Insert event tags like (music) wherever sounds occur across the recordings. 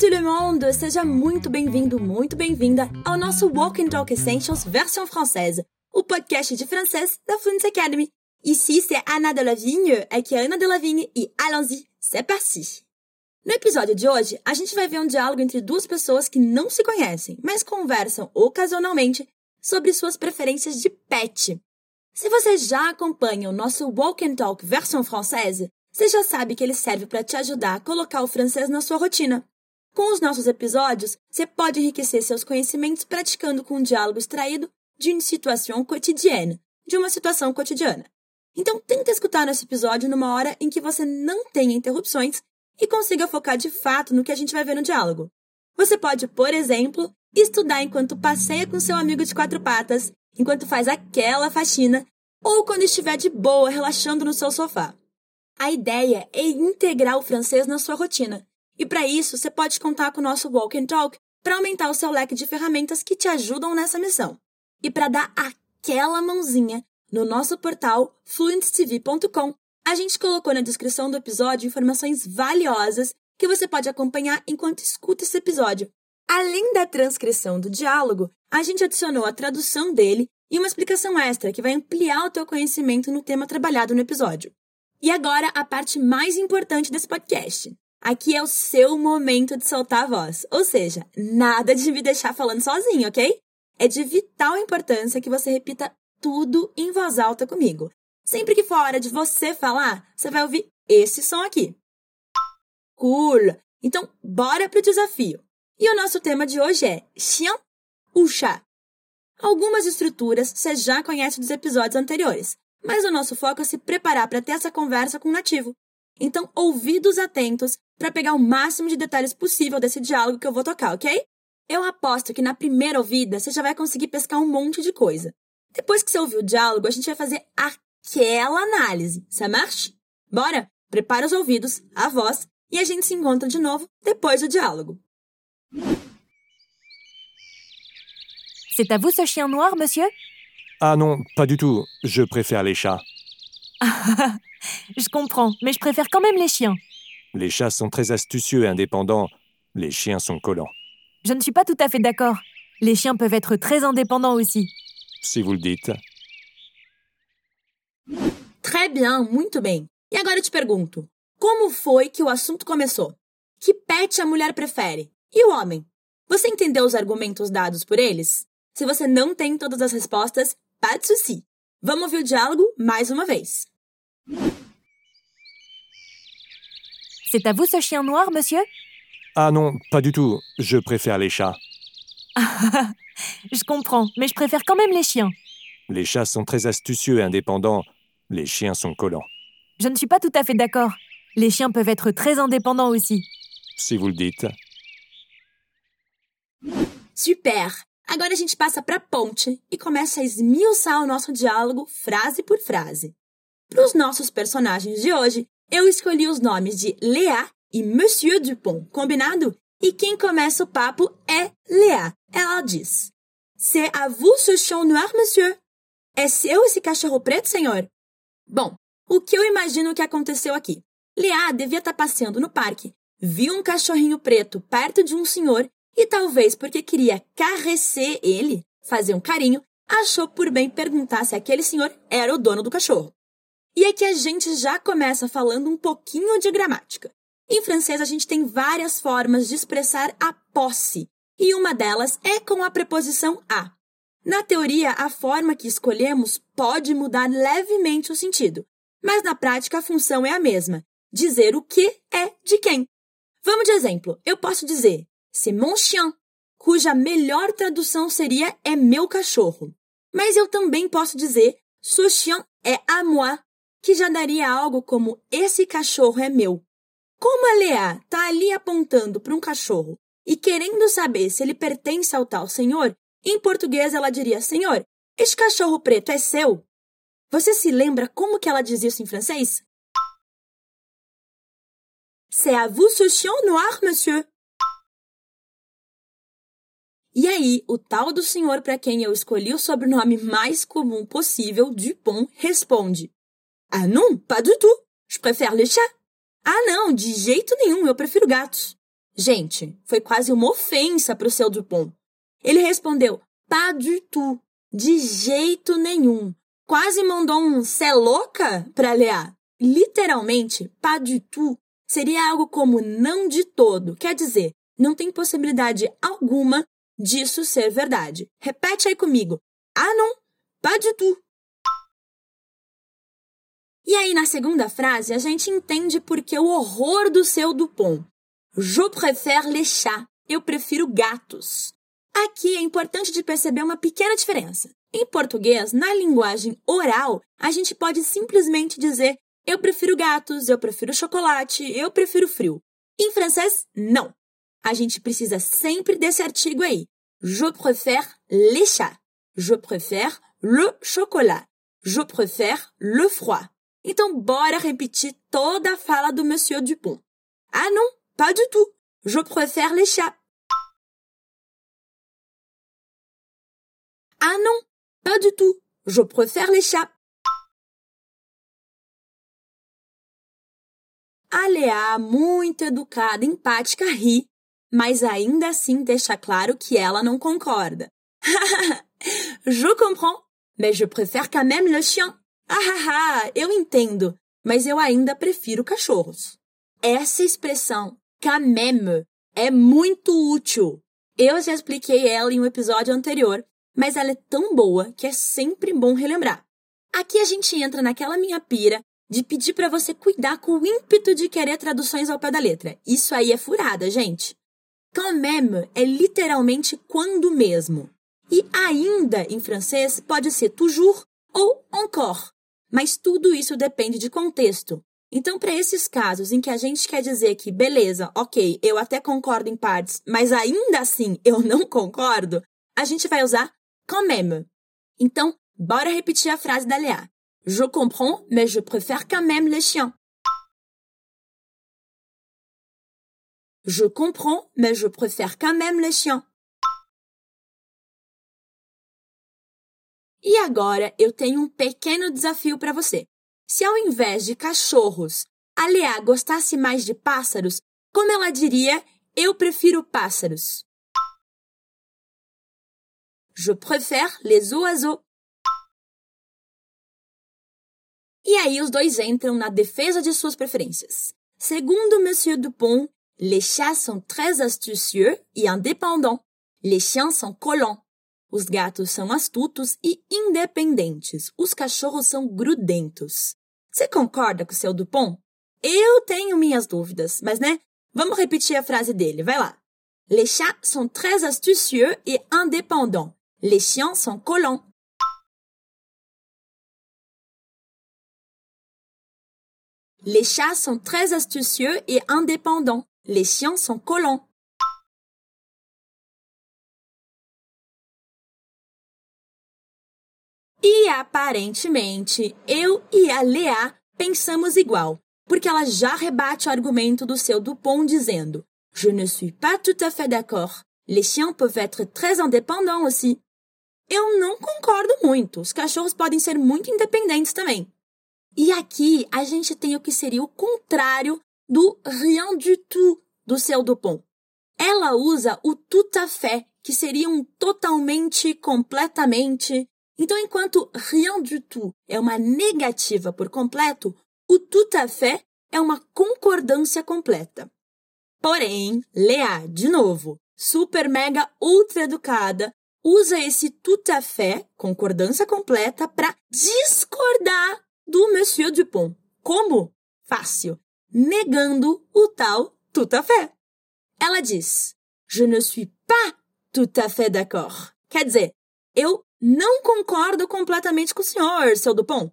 tout le monde! Seja muito bem-vindo, muito bem-vinda ao nosso Walk and Talk Essentials versão française, o podcast de francês da Fluency Academy. Ici, c'est Anna Delavigne, aqui é Ana Delavigne e allons-y, c'est parti! No episódio de hoje, a gente vai ver um diálogo entre duas pessoas que não se conhecem, mas conversam ocasionalmente sobre suas preferências de pet. Se você já acompanha o nosso Walk and Talk versão française, você já sabe que ele serve para te ajudar a colocar o francês na sua rotina. Com os nossos episódios, você pode enriquecer seus conhecimentos praticando com um diálogo extraído de uma situação quotidiana, de uma situação cotidiana. Então, tenta escutar nosso episódio numa hora em que você não tenha interrupções e consiga focar de fato no que a gente vai ver no diálogo. Você pode, por exemplo, estudar enquanto passeia com seu amigo de quatro patas, enquanto faz aquela faxina, ou quando estiver de boa relaxando no seu sofá. A ideia é integrar o francês na sua rotina. E para isso, você pode contar com o nosso Walk and Talk para aumentar o seu leque de ferramentas que te ajudam nessa missão. E para dar aquela mãozinha, no nosso portal fluenttv.com, a gente colocou na descrição do episódio informações valiosas que você pode acompanhar enquanto escuta esse episódio. Além da transcrição do diálogo, a gente adicionou a tradução dele e uma explicação extra que vai ampliar o teu conhecimento no tema trabalhado no episódio. E agora a parte mais importante desse podcast. Aqui é o seu momento de soltar a voz, ou seja, nada de me deixar falando sozinho, ok? É de vital importância que você repita tudo em voz alta comigo. Sempre que for a hora de você falar, você vai ouvir esse som aqui. Cool! Então, bora pro desafio. E o nosso tema de hoje é ou chat. Algumas estruturas você já conhece dos episódios anteriores, mas o nosso foco é se preparar para ter essa conversa com o nativo. Então, ouvidos atentos para pegar o máximo de detalhes possível desse diálogo que eu vou tocar, ok? Eu aposto que na primeira ouvida você já vai conseguir pescar um monte de coisa. Depois que você ouvir o diálogo, a gente vai fazer aquela análise. Ça marche? Bora? Prepara os ouvidos, a voz e a gente se encontra de novo depois do diálogo. C'est à vous ce chien noir, monsieur Ah non, pas du tout. Je préfère les chats. (laughs) Je comprends, mais je préfère quand même les chiens. Les chats sont très astucieux et indépendants. Les chiens sont collants. Je ne suis pas tout à fait d'accord. Les chiens peuvent être très indépendants aussi. Si vous le dites. Très bien, muito bem. E agora eu te pergunto: como foi que o assunto começou? Que pet a mulher prefere? E o homem? Você entendeu os argumentos dados por eles? Se você não tem todas as respostas, pas de souci. Vamos ouvir o diálogo mais uma vez. C'est à vous ce chien noir, monsieur? Ah non, pas du tout. Je préfère les chats. (laughs) Je comprends, mais je préfère quand même les chiens. Les chats sont très astucieux et indépendants. Les chiens sont collants. Je ne suis pas tout à fait d'accord. Les chiens peuvent être très indépendants aussi. Si vous le dites. Super! Agora a gente passa para a ponte e começa a esmiuçar o nosso diálogo frase por frase. Para os nossos personagens de hoje, eu escolhi os nomes de Léa e Monsieur Dupont, combinado? E quem começa o papo é Léa. Ela diz: C'est à vous ce chien noir, monsieur? É seu esse cachorro preto, senhor? Bom, o que eu imagino que aconteceu aqui? Léa devia estar passeando no parque, viu um cachorrinho preto perto de um senhor e talvez porque queria carrecer ele, fazer um carinho, achou por bem perguntar se aquele senhor era o dono do cachorro. E aqui a gente já começa falando um pouquinho de gramática. Em francês, a gente tem várias formas de expressar a posse, e uma delas é com a preposição a. Na teoria, a forma que escolhemos pode mudar levemente o sentido, mas na prática a função é a mesma: dizer o que é de quem. Vamos de exemplo. Eu posso dizer c'est mon chien, cuja melhor tradução seria é meu cachorro. Mas eu também posso dizer ce chien est à moi, que já daria algo como esse cachorro é meu. Como a Leá está ali apontando para um cachorro e querendo saber se ele pertence ao tal senhor, em português ela diria: Senhor, este cachorro preto é seu? Você se lembra como que ela diz isso em francês? C'est à vous ce chien noir, monsieur? E aí, o tal do senhor para quem eu escolhi o sobrenome mais comum possível, Dupont, responde: Ah non, pas du tout. Je préfère les chats. Ah não, de jeito nenhum, eu prefiro gatos. Gente, foi quase uma ofensa para o seu Dupont. Ele respondeu: Pas du tout. De jeito nenhum. Quase mandou um cê louca para Léa. Literalmente, pas du tout seria algo como não de todo. Quer dizer, não tem possibilidade alguma disso ser verdade. Repete aí comigo. Ah, não, pas du tout. E aí, na segunda frase, a gente entende porque o horror do seu Dupont. Je préfère les chats. Eu prefiro gatos. Aqui é importante de perceber uma pequena diferença. Em português, na linguagem oral, a gente pode simplesmente dizer eu prefiro gatos, eu prefiro chocolate, eu prefiro frio. Em francês, não. A gente precisa sempre desse artigo aí. Je préfère les chats. Je préfère le chocolat. Je préfère le froid. Então, bora repetir toda a fala do Monsieur Dupont. Ah non, pas du tout. Je préfère les chats. Ah non, pas du tout. Je préfère les chats. A Leá, muito educada, empática, ri, mas ainda assim deixa claro que ela não concorda. (laughs) je comprends, mais je préfère quand même le chien. Ah, ah, ah, eu entendo, mas eu ainda prefiro cachorros. Essa expressão, quand même, é muito útil. Eu já expliquei ela em um episódio anterior, mas ela é tão boa que é sempre bom relembrar. Aqui a gente entra naquela minha pira de pedir para você cuidar com o ímpeto de querer traduções ao pé da letra. Isso aí é furada, gente. Quand même é literalmente quando mesmo. E ainda em francês pode ser toujours ou encore mas tudo isso depende de contexto. Então, para esses casos em que a gente quer dizer que, beleza, ok, eu até concordo em partes, mas ainda assim eu não concordo, a gente vai usar quand même. Então, bora repetir a frase da Léa. Je comprends, mais je préfère quand même les chiens. Je comprends, mais je préfère quand même les chiens. E agora eu tenho um pequeno desafio para você. Se ao invés de cachorros, a Leá gostasse mais de pássaros, como ela diria, eu prefiro pássaros. Je préfère les oiseaux. E aí os dois entram na defesa de suas preferências. Segundo Monsieur Dupont, les chats sont très astucieux et indépendants. Les chiens sont collants. Os gatos são astutos e independentes. Os cachorros são grudentos. Você concorda com o seu Dupont? Eu tenho minhas dúvidas, mas né? Vamos repetir a frase dele, vai lá. Les chats sont très astucieux et indépendants. Les chiens sont collants. Les chats sont très astucieux et indépendants. Les chiens sont collants. E aparentemente, eu e a Lea pensamos igual, porque ela já rebate o argumento do seu Dupont dizendo: Je ne suis pas tout à fait d'accord. Les chiens peuvent être très indépendants aussi. Eu não concordo muito. Os cachorros podem ser muito independentes também. E aqui a gente tem o que seria o contrário do rien du tout do seu Dupont. Ela usa o tout à fait, que seria um totalmente, completamente, então, enquanto rien du tout é uma negativa por completo, o tout à fait é uma concordância completa. Porém, Lea, de novo, super mega ultra educada, usa esse tout à fait, concordância completa, para discordar do Monsieur Dupont. Como? Fácil. Negando o tal tout à fait. Ela diz: Je ne suis pas tout à fait d'accord. Quer dizer, eu não concordo completamente com o senhor, seu Dupont.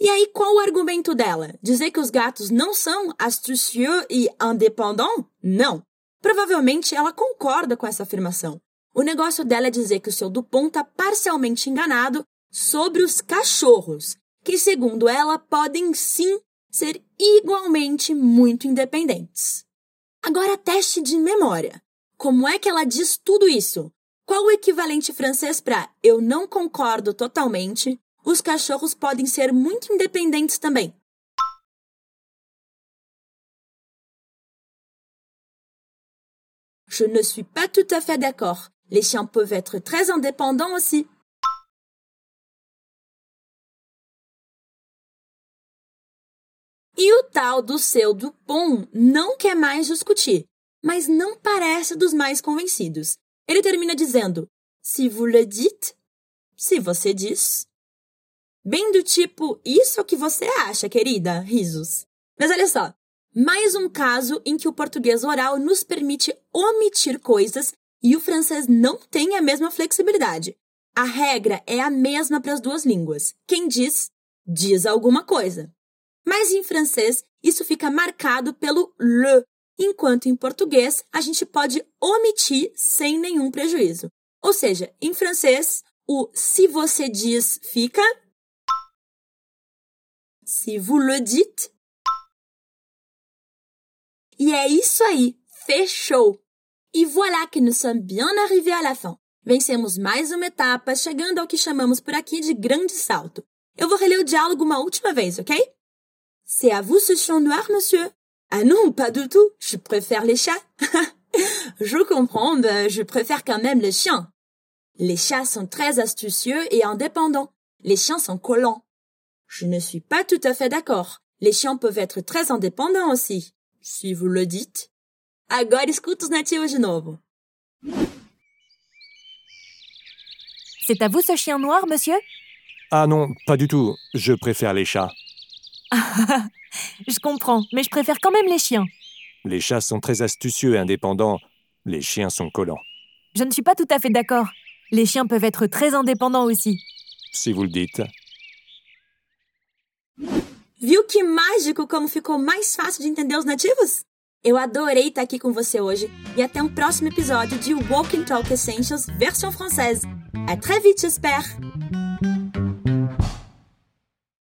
E aí, qual o argumento dela? Dizer que os gatos não são astucieux e indépendants? Não. Provavelmente ela concorda com essa afirmação. O negócio dela é dizer que o seu Dupont está parcialmente enganado sobre os cachorros, que, segundo ela, podem sim ser igualmente muito independentes. Agora, teste de memória. Como é que ela diz tudo isso? Qual o equivalente francês para eu não concordo totalmente? Os cachorros podem ser muito independentes também. Je ne suis pas tout à fait d'accord. Les chiens peuvent être très indépendants aussi. E o tal do seu Dupont não quer mais discutir, mas não parece dos mais convencidos. Ele termina dizendo: Se vous le dites, se você diz. Bem do tipo, isso é o que você acha, querida? Risos. Mas olha só, mais um caso em que o português oral nos permite omitir coisas e o francês não tem a mesma flexibilidade. A regra é a mesma para as duas línguas. Quem diz, diz alguma coisa. Mas em francês, isso fica marcado pelo le, enquanto em português a gente pode omitir sem nenhum prejuízo. Ou seja, em francês, o se você diz fica se vous le dites. E é isso aí, fechou! E voilà que nous sommes bien arrivés à la fin. Vencemos mais uma etapa, chegando ao que chamamos por aqui de grande salto. Eu vou reler o diálogo uma última vez, ok? C'est à vous ce chien noir, monsieur? Ah non, pas du tout. Je préfère les chats. (laughs) je comprends, mais je préfère quand même les chiens. Les chats sont très astucieux et indépendants. Les chiens sont collants. Je ne suis pas tout à fait d'accord. Les chiens peuvent être très indépendants aussi, si vous le dites. Agora escuta os nativos de novo. C'est à vous ce chien noir, monsieur? Ah non, pas du tout. Je préfère les chats. (laughs) Je comprends, mais je préfère quand même les chiens. Les chats sont très astucieux et indépendants. Les chiens sont collants. Je ne suis pas tout à fait d'accord. Les chiens peuvent être très indépendants aussi. Si vous le dites. Viu que mágico como ficou mais fácil de entender os nativos? Eu adorei estar aqui com você hoje e até um próximo episódio de Walk and Talk Essentials versão française. À très vite, j'espère!